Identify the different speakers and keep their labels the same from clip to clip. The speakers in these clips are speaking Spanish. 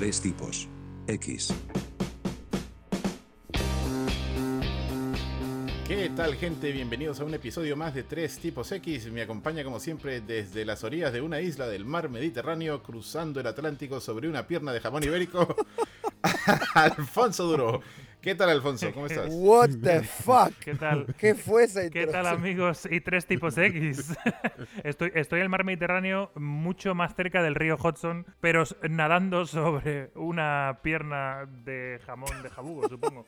Speaker 1: Tres tipos. X.
Speaker 2: ¿Qué tal gente? Bienvenidos a un episodio más de Tres Tipos X. Me acompaña como siempre desde las orillas de una isla del mar Mediterráneo, cruzando el Atlántico sobre una pierna de jamón ibérico, Alfonso Duro. ¿Qué tal Alfonso? ¿Cómo estás?
Speaker 3: What the fuck?
Speaker 4: ¿Qué tal?
Speaker 3: ¿Qué fue esa
Speaker 4: ¿Qué tal amigos y tres tipos X? estoy, estoy en el mar Mediterráneo, mucho más cerca del río Hudson, pero nadando sobre una pierna de jamón de jabugo, supongo.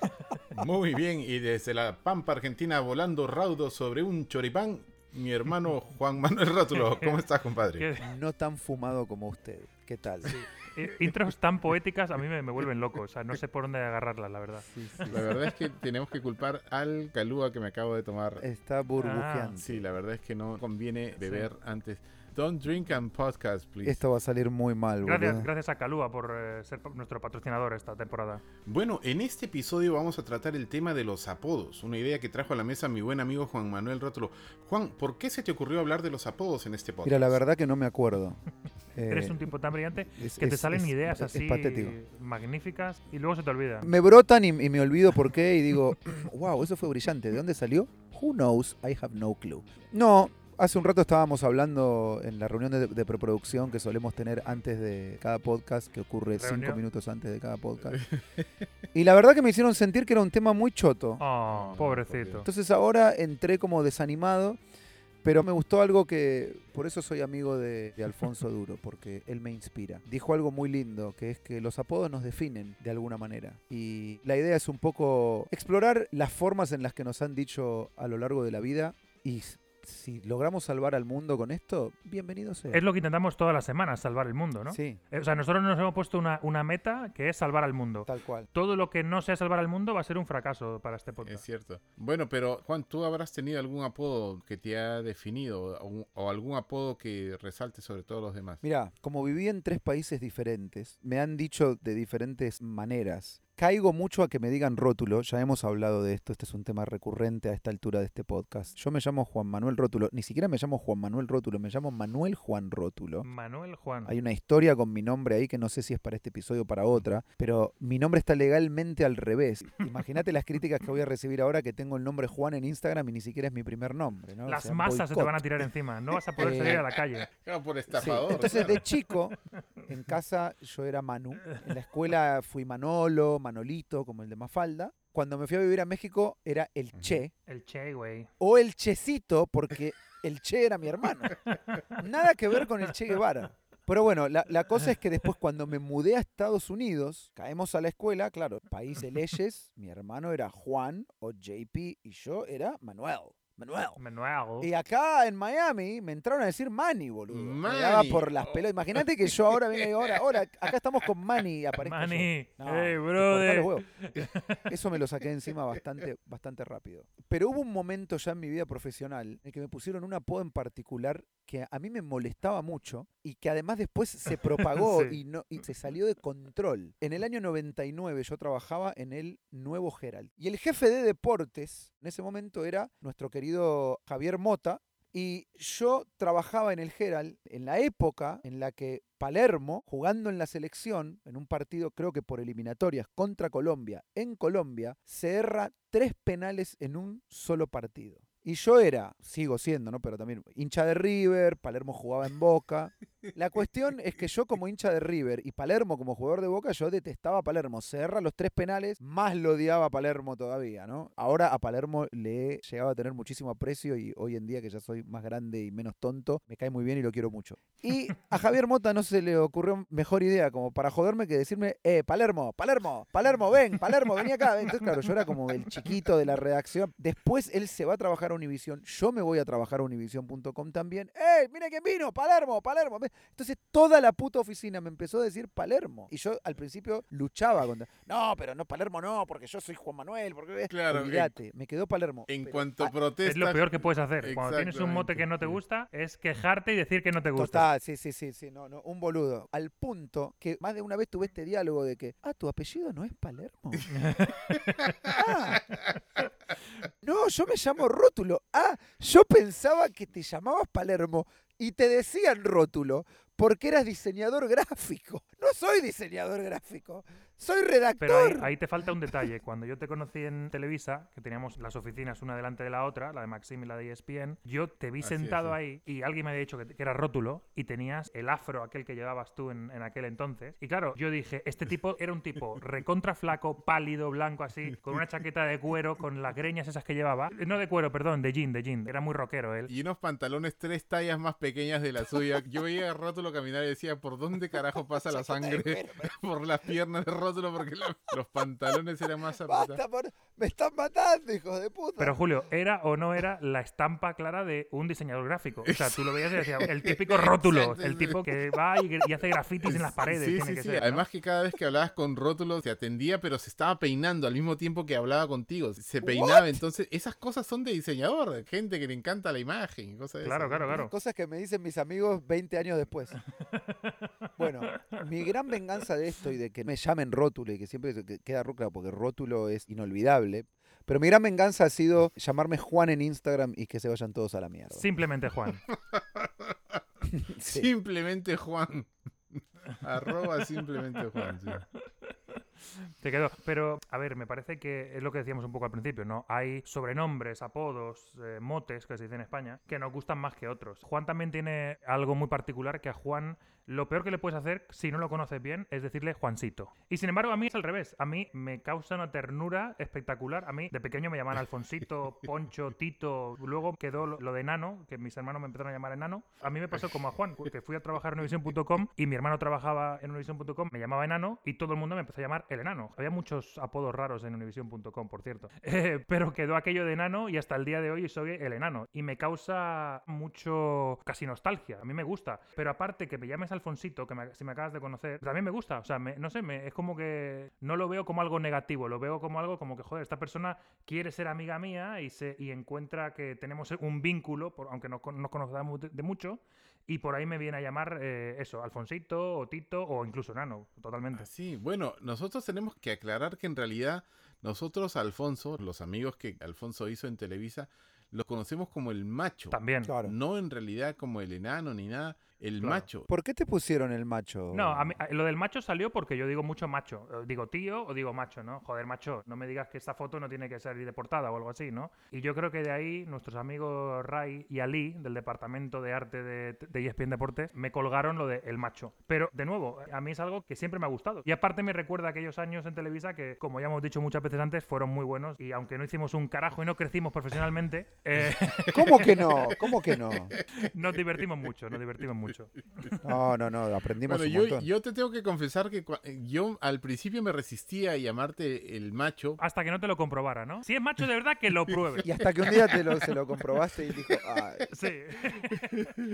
Speaker 2: Muy bien, y desde la Pampa Argentina volando raudo sobre un choripán, mi hermano Juan Manuel Rótulo. ¿Cómo estás, compadre?
Speaker 3: No tan fumado como usted. ¿Qué tal?
Speaker 4: eh, intros tan poéticas a mí me, me vuelven loco, o sea, no sé por dónde agarrarlas, la verdad.
Speaker 2: La verdad es que tenemos que culpar al calúa que me acabo de tomar.
Speaker 3: Está burbujeando.
Speaker 2: Sí, la verdad es que no conviene beber antes. Don't drink and podcast, please.
Speaker 3: Esto va a salir muy mal,
Speaker 4: Gracias,
Speaker 3: boludo.
Speaker 4: gracias a Calúa por eh, ser nuestro patrocinador esta temporada.
Speaker 2: Bueno, en este episodio vamos a tratar el tema de los apodos, una idea que trajo a la mesa mi buen amigo Juan Manuel Rótulo. Juan, ¿por qué se te ocurrió hablar de los apodos en este podcast?
Speaker 3: Mira, la verdad que no me acuerdo. Eh,
Speaker 4: Eres un tipo tan brillante
Speaker 3: es-
Speaker 4: que te
Speaker 3: es-
Speaker 4: salen
Speaker 3: es-
Speaker 4: ideas
Speaker 3: es
Speaker 4: así magníficas y luego se te olvida.
Speaker 3: Me brotan y, y me olvido por qué y digo, wow, eso fue brillante. ¿De dónde salió? Who knows? I have no clue. No, hace un rato estábamos hablando en la reunión de, de preproducción que solemos tener antes de cada podcast, que ocurre cinco minutos antes de cada podcast. Y la verdad que me hicieron sentir que era un tema muy choto.
Speaker 4: Oh, pobrecito.
Speaker 3: Entonces ahora entré como desanimado, pero me gustó algo que, por eso soy amigo de, de Alfonso Duro, porque él me inspira. Dijo algo muy lindo, que es que los apodos nos definen de alguna manera. Y la idea es un poco explorar las formas en las que nos han dicho a lo largo de la vida y si logramos salvar al mundo con esto, bienvenido sea.
Speaker 4: Es lo que intentamos todas las semanas, salvar el mundo, ¿no?
Speaker 3: Sí,
Speaker 4: Eh, O sea, nosotros nos hemos puesto una, una meta que es salvar al mundo.
Speaker 3: tal cual.
Speaker 4: Todo lo que no sea salvar al mundo va a ser un fracaso para este
Speaker 2: Es
Speaker 4: podcast.
Speaker 2: cierto. Bueno, pero Juan, ¿tú habrás tenido algún apodo que te ha definido o, o algún apodo que resalte sobre todos los demás?
Speaker 3: Mira, como viví en tres países diferentes, me han dicho de diferentes maneras. Caigo mucho a que me digan rótulo, ya hemos hablado de esto, este es un tema recurrente a esta altura de este podcast. Yo me llamo Juan Manuel Rótulo, ni siquiera me llamo Juan Manuel Rótulo, me llamo Manuel Juan Rótulo.
Speaker 4: Manuel Juan.
Speaker 3: Hay una historia con mi nombre ahí que no sé si es para este episodio o para otra, pero mi nombre está legalmente al revés. Imagínate las críticas que voy a recibir ahora que tengo el nombre Juan en Instagram y ni siquiera es mi primer nombre. ¿no? O
Speaker 4: Las
Speaker 3: sea,
Speaker 4: masas se te van a tirar encima. No vas a poder
Speaker 3: Eh,
Speaker 4: salir a la calle.
Speaker 2: Claro, por
Speaker 3: Sí,
Speaker 2: estafador.
Speaker 3: Entonces,
Speaker 2: claro.
Speaker 3: de chico, en casa yo era Manu. En la escuela fui Manolo, Manolito, como el de Mafalda. Cuando me fui a vivir a México era el Che
Speaker 4: El Che, güey.
Speaker 3: o el Checito, porque el Che era mi hermano. Nada que ver con el Che Guevara. Pero bueno, la, la cosa es que después cuando me mudé a Estados Unidos, caemos a la escuela, claro, país de leyes, mi hermano era Juan o JP y yo era Manuel. Manuel.
Speaker 4: Manuel.
Speaker 3: Y acá en Miami me entraron a decir Manny, boludo. Me
Speaker 2: Manny.
Speaker 3: daba por las pelotas. Imagínate que yo ahora venga y digo, ahora, ahora, acá estamos con Manny y aparezco.
Speaker 4: Manny.
Speaker 3: No,
Speaker 4: hey, brother.
Speaker 3: Eso me lo saqué encima bastante, bastante rápido. Pero hubo un momento ya en mi vida profesional en el que me pusieron un apodo en particular que a mí me molestaba mucho y que además después se propagó
Speaker 4: Sí.
Speaker 3: y, no, y se salió de control. En el año 99 yo trabajaba en el Nuevo Herald. Y el jefe de deportes en ese momento era nuestro querido Javier Mota, y yo trabajaba en el Herald en la época en la que Palermo, jugando en la selección, en un partido creo que por eliminatorias contra Colombia, en Colombia, se erra tres penales en un solo partido. Y yo era, sigo siendo, ¿no? Pero también hincha de River, Palermo jugaba en Boca. La cuestión es que yo como hincha de River y Palermo como jugador de Boca, yo detestaba a Palermo. Se erra los tres penales, más lo odiaba a Palermo todavía, ¿no? Ahora a Palermo le he llegado a tener muchísimo aprecio y hoy en día que ya soy más grande y menos tonto, me cae muy bien y lo quiero mucho. Y a Javier Mota no se le ocurrió mejor idea como para joderme que decirme, eh, Palermo, Palermo, Palermo, ven, Palermo, vení acá. Entonces, claro, yo era como el chiquito de la redacción. Después él se va a trabajar a Univision, yo me voy a trabajar a univision.com también. ¡Ey, mira quién vino! Palermo, Palermo. Ven". Entonces toda la puta oficina me empezó a decir Palermo. Y yo al principio luchaba contra, no, pero no, Palermo no, porque yo soy Juan Manuel, porque...
Speaker 2: Claro, en-
Speaker 3: Olvídate, me quedó Palermo.
Speaker 2: En
Speaker 3: Pero-
Speaker 2: cuanto
Speaker 3: ah,
Speaker 2: protestas.
Speaker 4: Es lo peor que puedes hacer. Cuando tienes un mote que no te gusta, es quejarte y decir que no te gusta.
Speaker 3: Total, sí, sí, sí, sí, no, no, un boludo. Al punto que más de una vez tuve este diálogo de que, ah, tu apellido no es Palermo. ah, no, yo me llamo Rótulo. Ah, yo pensaba que te llamabas Palermo y te decían Rótulo porque eras diseñador gráfico. No soy diseñador gráfico, soy
Speaker 4: Pero
Speaker 3: redactor.
Speaker 4: ahí, ahí te falta un detalle. Cuando yo te conocí en Televisa, que teníamos las oficinas una delante de la otra, la de Maxim y la de ESPN, yo te vi
Speaker 2: Así es,
Speaker 4: sentado
Speaker 2: sí.
Speaker 4: ahí y alguien me había dicho que, que era rótulo y tenías el afro aquel que llevabas tú en, en aquel entonces. Y claro, yo dije, este tipo era un tipo recontra flaco, pálido, blanco así, con una chaqueta de cuero, con las greñas esas que llevaba. Eh, No de cuero, perdón, de jean, de jean. Era muy rockero él.
Speaker 2: Y unos pantalones tres tallas más pequeñas de la suya. Yo veía a Rótulo caminar y decía, ¿por dónde carajo pasa la sangre? por las piernas de Rótulo, porque lo- los pantalones eran más apretados.
Speaker 3: Por- me están matando, hijos de puta.
Speaker 4: Pero Julio, ¿era o no era la estampa clara de un diseñador gráfico? O sea, tú lo veías y decías, el típico rótulo, el tipo que va y, y hace grafitis en las paredes.
Speaker 2: Sí,
Speaker 4: tiene
Speaker 2: sí,
Speaker 4: que
Speaker 2: sí.
Speaker 4: ser, ¿no?
Speaker 2: Además que cada vez que hablabas con Rótulo se atendía, pero se estaba peinando al mismo tiempo que hablaba contigo. Se peinaba, entonces esas cosas son de diseñador, gente que le encanta la imagen y cosas de
Speaker 4: Claro,
Speaker 2: esas,
Speaker 4: claro, claro.
Speaker 3: Cosas que me dicen mis amigos 20 años después. Bueno, mi gran venganza de esto y de que me llamen rótulo y que siempre queda claro porque rótulo es inolvidable. Pero mi gran venganza ha sido llamarme Juan en Instagram y que se vayan todos a la mierda.
Speaker 4: Simplemente Juan.
Speaker 3: Sí.
Speaker 2: Simplemente Juan. Arroba simplemente Juan. sí.
Speaker 4: Quedó. Pero, a ver, me parece que es lo que decíamos un poco al principio, ¿no? Hay sobrenombres, apodos, eh, motes, que se dice en España, que nos gustan más que otros. Juan también tiene algo muy particular que a Juan lo peor que le puedes hacer, si no lo conoces bien, es decirle Juancito. Y sin embargo, a mí es al revés. A mí me causa una ternura espectacular. A mí, de pequeño me llamaban Alfonsito, Poncho, Tito. Luego quedó lo, de Nano, que mis hermanos me empezaron a llamar Enano. A mí me pasó como a Juan, que fui a trabajar en Univision.com y mi hermano trabajaba en Univision.com, me llamaba Enano y todo el mundo me empezó a llamar el Enano. Había muchos apodos raros en Univision.com, por cierto. Eh, pero quedó aquello de Enano y hasta el día de hoy soy el Enano. Y me causa mucho, casi nostalgia. A mí me gusta. Pero aparte que me llames Alfonsito, que me- si me acabas de conocer, también me gusta. O sea, me- no sé, me- es como que no lo veo como algo negativo, lo veo como algo como que, joder, esta persona quiere ser amiga mía y, se, y encuentra que tenemos un vínculo, por- aunque no nos conozcamos de mucho, y por ahí me viene a llamar eh, eso, Alfonsito o Tito o incluso Nano, totalmente.
Speaker 2: Sí, bueno, nosotros tenemos que aclarar que en realidad nosotros, Alfonso, los amigos que Alfonso hizo en Televisa, los conocemos como el macho.
Speaker 4: También.
Speaker 3: Claro.
Speaker 2: No en realidad como el enano ni nada, el
Speaker 4: Claro.
Speaker 2: macho.
Speaker 3: ¿Por qué te pusieron el macho?
Speaker 4: No, a mí- a- lo del macho salió porque yo digo mucho macho. Eh, Digo tío o digo macho, ¿no? Joder, macho, no me digas que esta foto no tiene que salir de portada o algo así, ¿no? Y yo creo que de ahí nuestros amigos Ray y Ali, del departamento de arte de, de ESPN Deportes, me colgaron lo de el macho. Pero, de nuevo, a mí es algo que siempre me ha gustado. Y aparte me recuerda aquellos años en Televisa que, como ya hemos dicho muchas veces antes, fueron muy buenos. Y aunque no hicimos un carajo y no crecimos profesionalmente, eh,
Speaker 3: ¿Cómo que no? ¿Cómo que no?
Speaker 4: nos divertimos mucho, nos divertimos mucho.
Speaker 3: No, no, no, aprendimos
Speaker 2: Bueno,
Speaker 3: un
Speaker 2: yo,
Speaker 3: montón.
Speaker 2: yo te tengo que confesar que yo al principio me resistía a llamarte el macho.
Speaker 4: Hasta que no te lo comprobara, ¿no? Si es macho de verdad, que lo pruebe.
Speaker 3: Y hasta que un día te lo, se lo comprobaste y dijo, "Ay,
Speaker 4: Sí.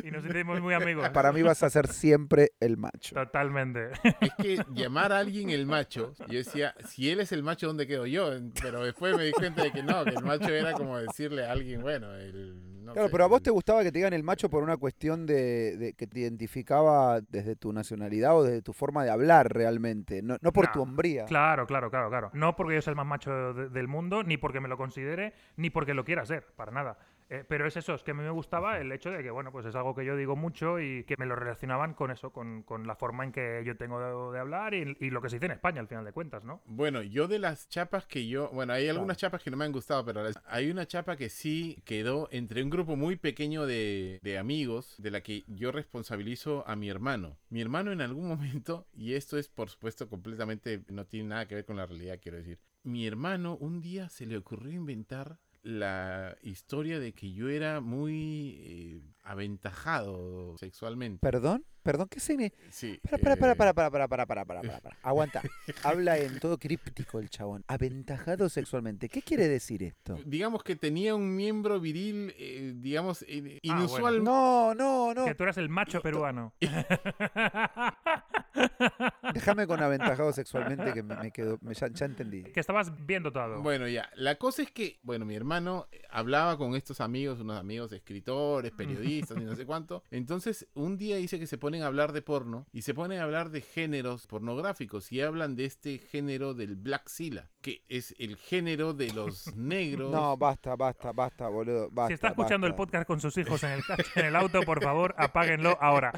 Speaker 4: y nos sentimos muy amigos.
Speaker 3: para mí vas a ser siempre el macho.
Speaker 4: Totalmente.
Speaker 2: Es que llamar a alguien el macho, yo decía, si él es el macho, ¿dónde quedo yo? Pero después me di cuenta de que no, que el macho era como decirle a alguien, bueno, el... no
Speaker 3: Claro,
Speaker 2: sé,
Speaker 3: pero a vos
Speaker 2: el-
Speaker 3: te gustaba que te digan el macho por una cuestión de, de que te identificaba desde tu nacionalidad o desde tu forma de hablar realmente, no, no por
Speaker 4: No,
Speaker 3: tu hombría.
Speaker 4: Claro, claro, claro, claro. No porque yo sea el más macho de- del mundo, ni porque me lo considere, ni porque lo quiera ser, para nada. Eh, pero es eso, es que a mí me gustaba el hecho de que, bueno, pues es algo que yo digo mucho y que me lo relacionaban con eso, con, con la forma en que yo tengo de, de hablar y, y lo que se dice en España, al final de cuentas, ¿no?
Speaker 2: Bueno, yo de las chapas que yo, bueno, hay algunas chapas que no me han gustado, pero hay una chapa que sí quedó entre un grupo muy pequeño de, de amigos, de la que yo responsabilizo a mi hermano. Mi hermano en algún momento, y esto es por supuesto completamente, no tiene nada que ver con la realidad, quiero decir, mi hermano un día se le ocurrió inventar la historia de que yo era muy eh, aventajado sexualmente.
Speaker 3: ¿Perdón? ¿Perdón? ¿Qué significa?
Speaker 2: Sí,
Speaker 3: Para, para,
Speaker 2: eh,
Speaker 3: para, para, para, para, para, para, para, para. Aguanta. Habla en todo críptico el chabón. Aventajado sexualmente. ¿Qué quiere decir esto?
Speaker 2: digamos que tenía un miembro viril, eh, digamos, eh,
Speaker 4: Ah, bueno.
Speaker 2: inusual.
Speaker 3: No, no, no.
Speaker 4: Que tú eras el macho peruano.
Speaker 3: Déjame con aventajado sexualmente que me, me quedo. me- ya, ya entendí.
Speaker 4: que estabas viendo todo.
Speaker 2: Bueno, ya. La cosa es que, bueno, mi hermano eh, hablaba con estos amigos, unos amigos escritores, periodistas y no sé cuánto. Entonces, un día dice que se ponen a hablar de porno y se ponen a hablar de géneros pornográficos y hablan de este género del Black Sila, que es el género de los negros.
Speaker 3: No, basta, basta, basta, boludo. Basta,
Speaker 4: si está escuchando el podcast con sus hijos en el, en el auto, por favor, apáguenlo ahora.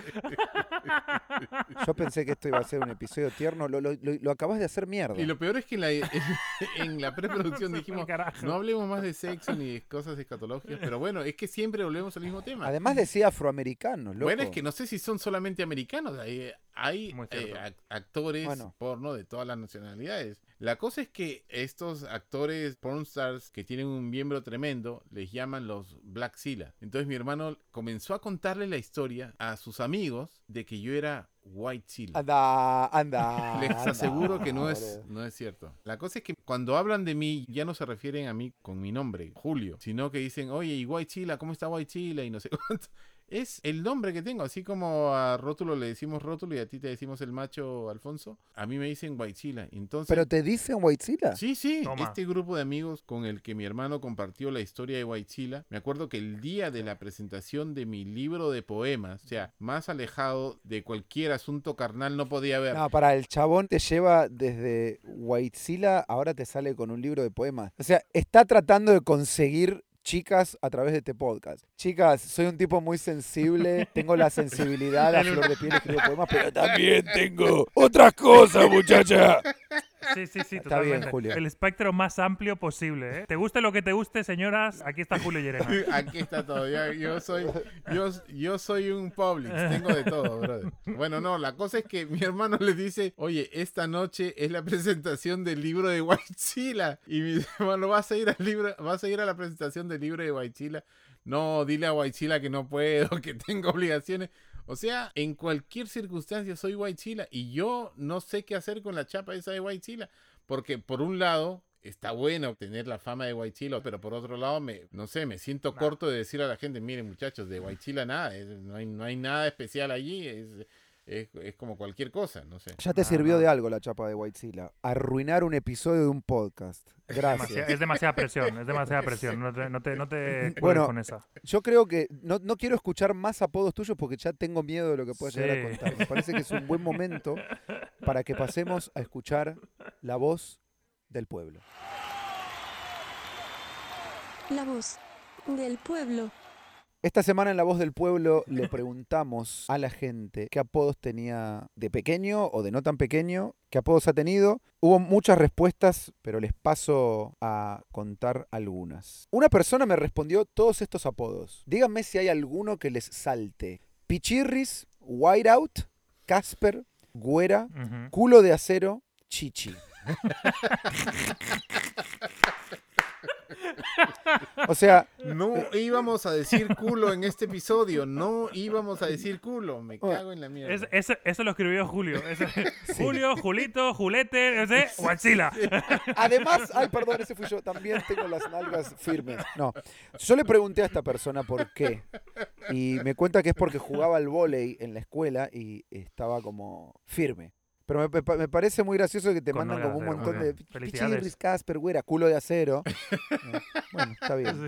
Speaker 3: Yo pensé que esto iba a ser un episodio tierno, lo, lo, lo- lo acabas de hacer mierda.
Speaker 2: Y lo peor es que en la, en, en la preproducción dijimos, no hablemos más de sexo ni de cosas escatológicas, pero bueno, es que siempre volvemos al mismo tema.
Speaker 3: Además decía afroamericanos, loco.
Speaker 2: Bueno, es que no sé si son solamente americanos, hay, hay
Speaker 4: Muy
Speaker 2: eh, actores
Speaker 3: Bueno.
Speaker 2: porno de todas las nacionalidades. La cosa es que estos actores pornstars que tienen un miembro tremendo les llaman los Black Silla. Entonces mi hermano comenzó a contarle la historia a sus amigos de que yo era White Silla.
Speaker 3: Anda, anda.
Speaker 2: Les
Speaker 3: anda,
Speaker 2: aseguro que no es, no es cierto. La cosa es que cuando hablan de mí, ya no se refieren a mí con mi nombre, Julio, sino que dicen, oye, y White Chila, ¿cómo está White Chila? Y no sé cuánto. Es el nombre que tengo, así como a Rótulo le decimos Rótulo y a ti te decimos el macho Alfonso, a mí me dicen White Chila. Entonces,
Speaker 3: Pero te dicen Whitezilla.
Speaker 2: Sí, sí,
Speaker 4: Toma.
Speaker 2: este grupo de amigos con el que mi hermano compartió la historia de Huaychila, me acuerdo que el día de la presentación de mi libro de poemas, o sea, más alejado de cualquier asunto carnal no podía haber.
Speaker 3: No, para el chabón te lleva desde Whitezilla, ahora te sale con un libro de poemas. O sea, está tratando de conseguir chicas a través de este podcast. Chicas, soy un tipo muy sensible, tengo la sensibilidad a flor de piel, escribo poemas, pero también tengo otras cosas, muchacha.
Speaker 4: Sí, sí, sí,
Speaker 3: Está bien,
Speaker 4: totalmente.
Speaker 3: Julio.
Speaker 4: El espectro más amplio posible, ¿eh? Te guste lo que te guste, señoras, aquí está Julio Llerena.
Speaker 2: Aquí está todo. ya- yo soy yo, yo soy un Publix, tengo de todo, brother. Bueno, no, la cosa es que mi hermano le dice, "Oye, esta noche es la presentación del libro de Huaychila." Y mi hermano, "¿Vas a ir al libro, vas a ir a la presentación del libro de Huaychila?" No, dile a Huaychila que no puedo, que tengo obligaciones. O sea, en cualquier circunstancia soy Huaychila y yo no sé qué hacer con la chapa esa de Huaychila, porque por un lado está bueno tener la fama de Huaychila, pero por otro lado me no sé, me siento corto de decir a la gente, miren muchachos, de Huaychila nada, es- no hay no hay nada especial allí, es, es, es como cualquier cosa, no sé.
Speaker 3: Ya te
Speaker 4: Ah,
Speaker 3: sirvió
Speaker 4: no.
Speaker 3: de algo la chapa de Whitezilla. Arruinar un episodio de un podcast. Gracias.
Speaker 4: es demasiada presión, es demasiada presión. No te, no te, no te cuelgues
Speaker 3: Bueno,
Speaker 4: con esa.
Speaker 3: Yo creo que no, no quiero escuchar más apodos tuyos porque ya tengo miedo de lo que puedas llegar a contar. Me parece que es un buen momento para que pasemos a escuchar la voz del pueblo.
Speaker 5: La voz del pueblo.
Speaker 3: Esta semana en La Voz del Pueblo le preguntamos a la gente qué apodos tenía de pequeño o de no tan pequeño, qué apodos ha tenido. Hubo muchas respuestas, pero les paso a contar algunas. Una persona me respondió todos estos apodos. Díganme si hay alguno que les salte. Pichirris, Whiteout, Casper, Güera. Culo de Acero, Chichi. O sea,
Speaker 2: No íbamos a decir culo en este episodio, no íbamos a decir culo, me cago en la mierda.
Speaker 4: Es- eso lo escribió Julio. Julio, Julito, Julete, ese, Huachila.
Speaker 3: Además, ay, perdón, ese fui yo. También tengo las nalgas firmes. No, yo le pregunté a esta persona por qué. Y me cuenta que es porque jugaba al vóley en la escuela y estaba como firme. Pero me, me- me parece muy gracioso que te
Speaker 4: Con
Speaker 3: mandan como un
Speaker 4: acero,
Speaker 3: montón de pichirris, Casper, güera, culo de acero. Eh, bueno, está bien.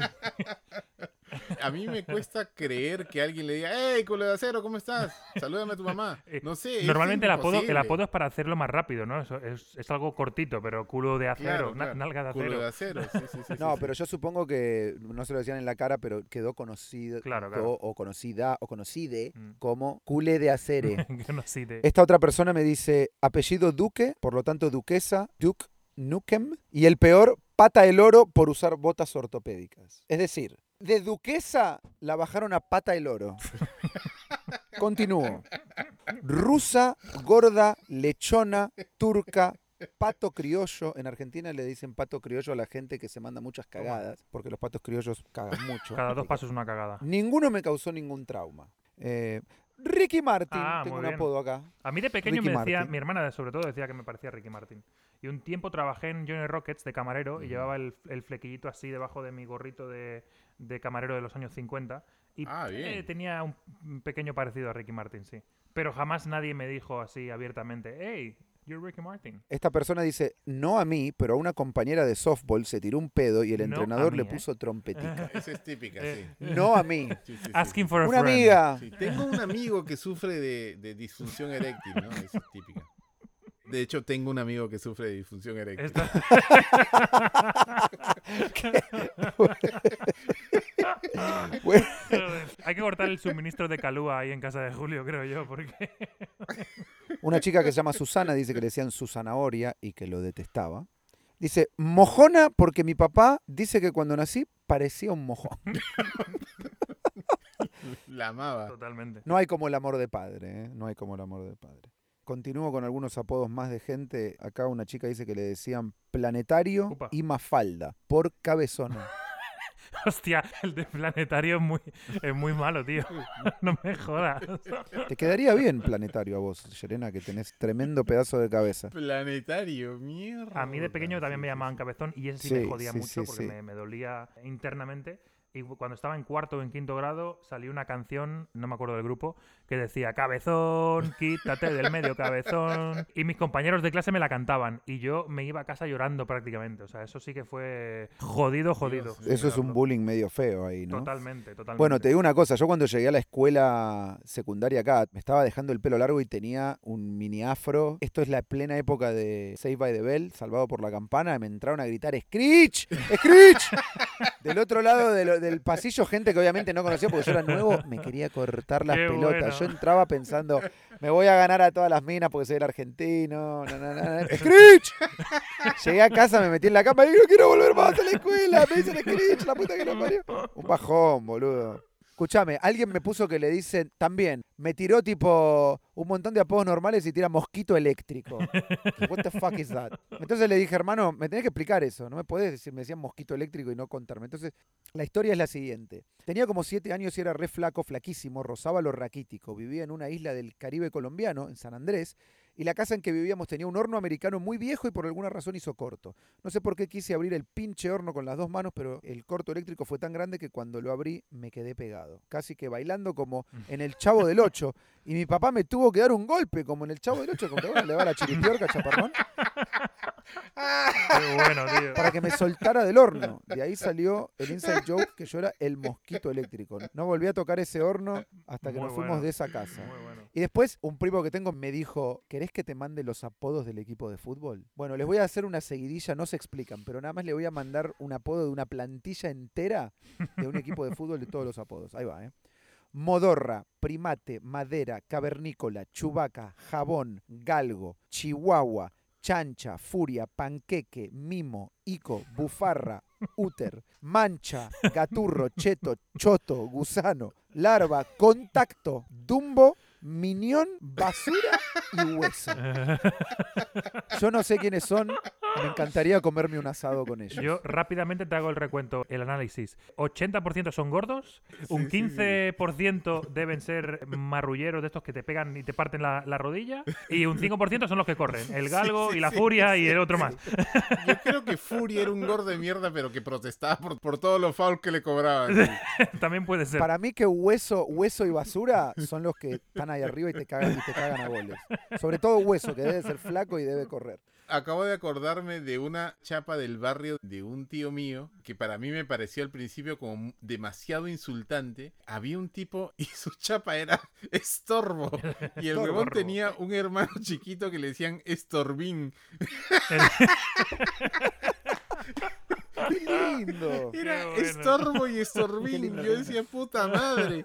Speaker 2: A mí me cuesta creer que alguien le diga, hey, culo de acero, ¿cómo estás? Salúdame a tu mamá.
Speaker 4: Eh,
Speaker 2: No sé.
Speaker 4: Normalmente el apodo, el apodo es para hacerlo más rápido, ¿no? Eso es, es algo cortito, pero culo de acero,
Speaker 2: Claro,
Speaker 4: na-
Speaker 2: claro.
Speaker 4: nalga de
Speaker 2: Culo
Speaker 4: acero.
Speaker 2: de acero, sí, sí, sí,
Speaker 3: No,
Speaker 2: sí,
Speaker 3: pero
Speaker 2: sí.
Speaker 3: yo supongo que no se lo decían en la cara, pero quedó conocido
Speaker 4: Claro, claro.
Speaker 3: o conocida o conocide
Speaker 4: Mm.
Speaker 3: como cule de
Speaker 4: de-
Speaker 3: Esta otra persona me dice apellido Duque, por lo tanto duquesa, Duke Nukem. Y el peor, pata el oro por usar botas ortopédicas. Es decir, de duquesa la bajaron a pata el oro. Continúo. Rusa, gorda, lechona, turca, pato criollo. En Argentina le dicen pato criollo a la gente que se manda muchas cagadas, porque los patos criollos cagan mucho.
Speaker 4: Cada dos pasos una cagada.
Speaker 3: Ninguno me causó ningún trauma. Eh, Ricky Martin,
Speaker 4: Ah,
Speaker 3: tengo
Speaker 4: muy
Speaker 3: un
Speaker 4: bien.
Speaker 3: apodo acá.
Speaker 4: A mí de pequeño
Speaker 3: Ricky
Speaker 4: me decía,
Speaker 3: Martin.
Speaker 4: mi hermana sobre todo decía que me parecía Ricky Martin. Y un tiempo trabajé en Johnny Rockets de camarero y llevaba el, el flequillito así debajo de mi gorrito de, de camarero de los años 50. Y
Speaker 2: Ah, bien.
Speaker 4: eh, tenía un, un pequeño parecido a Ricky Martin, sí. Pero jamás nadie me dijo así abiertamente, hey, you're Ricky Martin.
Speaker 3: Esta persona dice, no a mí, pero a una compañera de softball se tiró un pedo y el
Speaker 4: No
Speaker 3: entrenador
Speaker 4: a
Speaker 3: le
Speaker 4: ¿eh?
Speaker 3: puso trompetica.
Speaker 2: Esa es típica,
Speaker 4: Eh,
Speaker 2: sí.
Speaker 3: no a mí.
Speaker 2: Sí, sí, sí,
Speaker 4: Asking for a
Speaker 3: Una
Speaker 4: friend.
Speaker 3: amiga.
Speaker 2: Sí, Tengo un amigo que sufre de, de disfunción eréctil, ¿no? Esa es típica. De hecho, tengo un amigo que sufre de disfunción eréctil.
Speaker 4: Esta-
Speaker 3: Bueno,
Speaker 4: Hay que cortar el suministro de calúa ahí en casa de Julio, creo yo, porque
Speaker 3: Una chica que se llama Susana dice que le decían Susanahoria y que lo detestaba. Dice, mojona porque mi papá dice que cuando nací parecía un mojón.
Speaker 2: La amaba.
Speaker 4: Totalmente.
Speaker 3: No hay como el amor de padre, ¿eh? No hay como el amor de padre. Continúo con algunos apodos más de gente. Acá una chica dice que le decían planetario
Speaker 4: Upa.
Speaker 3: y mafalda por cabezona.
Speaker 4: Hostia, el de planetario es muy, es muy malo, tío. No me jodas.
Speaker 3: Te quedaría bien planetario a vos, Serena, que tenés tremendo pedazo de cabeza.
Speaker 2: Planetario, mierda.
Speaker 4: A mí de pequeño también me llamaban cabezón y ese sí,
Speaker 3: Sí,
Speaker 4: me jodía
Speaker 3: sí,
Speaker 4: mucho
Speaker 3: sí,
Speaker 4: porque
Speaker 3: sí.
Speaker 4: Me, me dolía internamente. Y cuando estaba en cuarto o en quinto grado salió una canción, no me acuerdo del grupo, que decía Cabezón, quítate del medio, cabezón. Y mis compañeros de clase me la cantaban y yo me iba a casa llorando prácticamente. O sea, eso sí que fue jodido, jodido.
Speaker 2: Dios,
Speaker 3: Eso es un bullying medio feo ahí, ¿no?
Speaker 4: Totalmente, totalmente.
Speaker 3: Bueno, te digo una cosa, yo cuando llegué a la escuela secundaria acá, me estaba dejando el pelo largo y tenía un mini afro. Esto es la plena época de Save by the Bell, salvado por la campana, me entraron a gritar ¡Screech! ¡Screech! Del otro lado de lo- del pasillo, gente que obviamente no conocía porque yo era nuevo, me quería cortar las
Speaker 4: Qué
Speaker 3: pelotas.
Speaker 4: bueno.
Speaker 3: Yo entraba pensando, me voy a ganar a todas las minas porque soy el argentino. No, no, no, no. ¡Screech! Llegué a casa, me metí en la cama y no quiero volver más a la escuela. Me dicen Screech, la puta que lo parió. Un bajón, boludo. Escuchame, alguien me puso que le dicen también, me tiró tipo un montón de apodos normales y tira mosquito eléctrico. What the fuck is that? Entonces le dije, hermano, me tenés que explicar eso, no me podés decir, me decían mosquito eléctrico y no contarme. Entonces, la historia es la siguiente. Tenía como siete años y era re flaco, flaquísimo, rozaba lo raquítico. Vivía en una isla del Caribe colombiano, en San Andrés, y la casa en que vivíamos tenía un horno americano muy viejo y por alguna razón hizo corto. No sé por qué quise abrir el pinche horno con las dos manos, pero el corto eléctrico fue tan grande que cuando lo abrí me quedé pegado. Casi que bailando como en el Chavo del 8. Y mi papá me tuvo que dar un golpe como en el Chavo del 8, como que bueno, le va la chiripiorca, chaparrón,
Speaker 4: Qué bueno, tío.
Speaker 3: para que me soltara del horno. De ahí salió el inside joke que yo era el mosquito eléctrico. No volví a tocar ese horno hasta que
Speaker 4: Muy
Speaker 3: nos fuimos de esa casa.
Speaker 4: Muy bueno.
Speaker 3: Y después, un primo que tengo me dijo, ¿querés que te mande los apodos del equipo de fútbol? Bueno, les voy a hacer una seguidilla, no se explican, pero nada más le voy a mandar un apodo de una plantilla entera de un equipo de fútbol de todos los apodos. Ahí va, ¿eh? Modorra, primate, madera, cavernícola, chubaca, jabón, galgo, chihuahua, chancha, furia, panqueque, mimo, ico, bufarra, úter, mancha, gaturro, cheto, choto, gusano, larva, contacto, dumbo, minión, basura y hueso. Yo no sé quiénes son, me encantaría comerme un asado con ellos.
Speaker 4: Yo rápidamente te hago el recuento, el análisis. 80% son gordos, un
Speaker 2: Sí, sí, sí.
Speaker 4: 15% deben ser marrulleros de estos que te pegan y te parten la, la rodilla, y un 5% son los que corren, el galgo
Speaker 2: sí,
Speaker 4: y la
Speaker 2: sí,
Speaker 4: furia y el otro más.
Speaker 2: Yo creo que Fury era un gordo de mierda, pero que protestaba por, por todos los fouls que le cobraban.
Speaker 4: También puede ser.
Speaker 3: Para mí que hueso, hueso y basura son los que están ahí arriba y te cagan y te cagan a goles. Sobre todo hueso, que debe ser flaco y debe correr.
Speaker 2: Acabo de acordarme de una chapa del barrio de un tío mío que para mí me pareció al principio como demasiado insultante. Había un tipo y su chapa era estorbo. Y el huevón
Speaker 4: Estorbo.
Speaker 2: tenía un hermano chiquito que le decían estorbín.
Speaker 3: ¡Qué lindo!
Speaker 2: Era
Speaker 4: bueno.
Speaker 2: estorbo y estorbín. Yo decía, puta madre.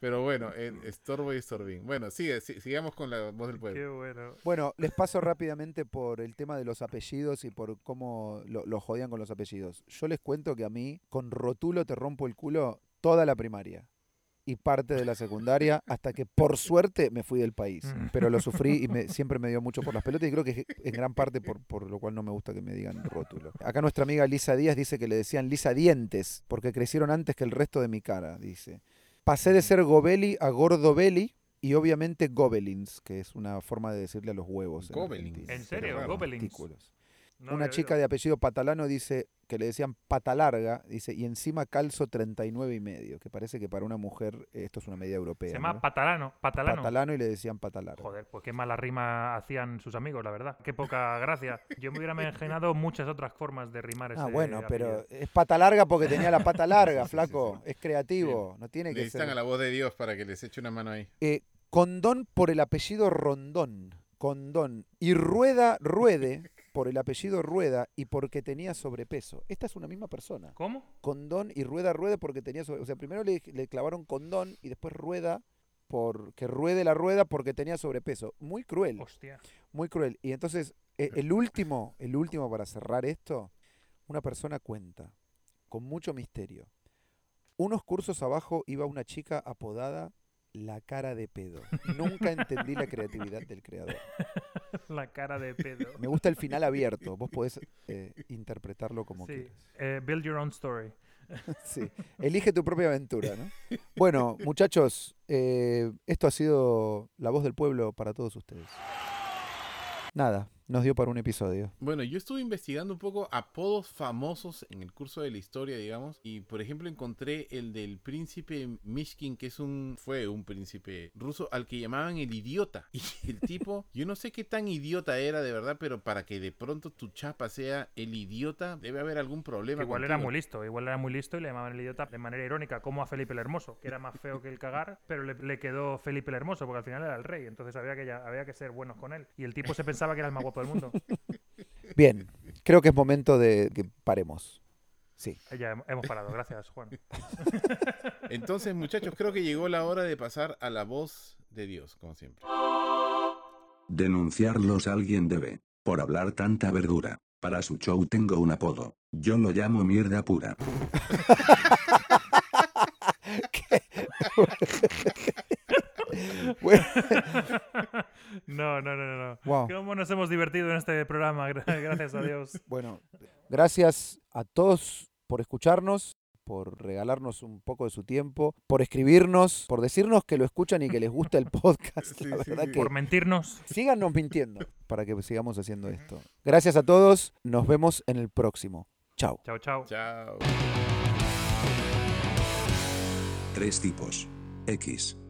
Speaker 2: Pero bueno, eh, estorbo y estorbín. Bueno, sigue, si- sigamos con la voz del pueblo.
Speaker 4: Qué bueno.
Speaker 3: Bueno, les paso rápidamente por el tema de los apellidos y por cómo lo, lo jodían con los apellidos. Yo les cuento que a mí, con rotulo te rompo el culo toda la primaria y parte de la secundaria hasta que por suerte me fui del país.
Speaker 4: Mm.
Speaker 3: Pero lo sufrí y me- siempre me dio mucho por las pelotas y creo que en gran parte por, por lo cual no me gusta que me digan rótulo. Acá nuestra amiga Lisa Díaz dice que le decían Lisa Dientes porque crecieron antes que el resto de mi cara, dice. Pasé de ser Gobeli a Gordobeli y obviamente Gobelins, que es una forma de decirle a los huevos.
Speaker 2: Gobelins.
Speaker 4: ¿En serio? Gobelins. No
Speaker 3: Una chica de apellido Patalano dice que le decían pata larga, dice, y encima calzo 39 y medio, que parece que para una mujer eh, esto es una medida europea.
Speaker 4: Se llama
Speaker 3: ¿no?
Speaker 4: Patalano. Patalano.
Speaker 3: Patalano y le decían pata larga.
Speaker 4: Joder, pues qué mala rima hacían sus amigos, la verdad. Qué poca gracia. Yo me hubiera imaginado muchas otras formas de rimar ese
Speaker 3: Ah, bueno, pero es pata larga porque tenía la pata larga, flaco. Es creativo, no tiene que
Speaker 2: Necesitan
Speaker 3: ser.
Speaker 2: a la voz de Dios para que les eche una mano ahí.
Speaker 3: Eh, condón por el apellido Rondón. Condón. Y Rueda Ruede por el apellido Rueda y porque tenía sobrepeso. Esta es una misma persona.
Speaker 4: ¿Cómo?
Speaker 3: Condón y Rueda Ruede porque tenía sobrepeso. O sea, primero le, le clavaron condón y después Rueda por que ruede la rueda porque tenía sobrepeso. Muy cruel,
Speaker 4: Hostia.
Speaker 3: muy cruel. Y entonces, e- el último, el último para cerrar esto, una persona cuenta, con mucho misterio. Unos cursos abajo iba una chica apodada La Cara de Pedo. Nunca entendí la creatividad del creador.
Speaker 4: La cara de pedo.
Speaker 3: Me gusta el final abierto. Vos podés eh, interpretarlo como
Speaker 4: Sí.
Speaker 3: quieras.
Speaker 4: Eh, build your own story.
Speaker 3: Sí. Elige tu propia aventura, ¿no? Bueno, muchachos, eh, esto ha sido la voz del pueblo para todos ustedes. Nada, nos dio para un episodio.
Speaker 2: Bueno, yo estuve investigando un poco apodos famosos en el curso de la historia, digamos, y por ejemplo encontré el del príncipe Mishkin, que es un fue un príncipe ruso al que llamaban el idiota. Y el tipo, yo no sé qué tan idiota era de verdad, pero para que de pronto tu chapa sea el idiota, debe haber algún problema.
Speaker 4: Igual era muy listo, igual era muy listo y le llamaban el idiota de manera irónica, como a Felipe el Hermoso, que era más feo que el cagar, pero le, le quedó Felipe el Hermoso, porque al final era el rey, entonces había que, ya- había que ser buenos con él. Y el tipo se pensaba que era el más guapo del mundo.
Speaker 3: Bien, creo que es momento de que paremos. Sí.
Speaker 4: Ya hem- hemos parado, gracias Juan.
Speaker 2: Entonces, muchachos, creo que llegó la hora de pasar a la voz de Dios, como siempre.
Speaker 1: Denunciarlos alguien debe, por hablar tanta verdura. Para su show tengo un apodo. Yo lo llamo mierda pura.
Speaker 3: Bueno,
Speaker 4: No, no, no, no. no.
Speaker 3: Wow.
Speaker 4: ¿Cómo nos hemos divertido en este programa? Gra- Gracias a Dios.
Speaker 3: bueno, gracias a todos por escucharnos, por regalarnos un poco de su tiempo, por escribirnos, por decirnos que lo escuchan y que les gusta el podcast.
Speaker 2: Sí,
Speaker 3: la
Speaker 2: sí,
Speaker 3: verdad
Speaker 2: sí.
Speaker 3: que
Speaker 4: Por mentirnos.
Speaker 3: síganos mintiendo para que sigamos haciendo esto. Gracias a todos, nos vemos en el próximo. Chao.
Speaker 4: Chao, chao.
Speaker 2: Chao.
Speaker 1: Tres tipos. X.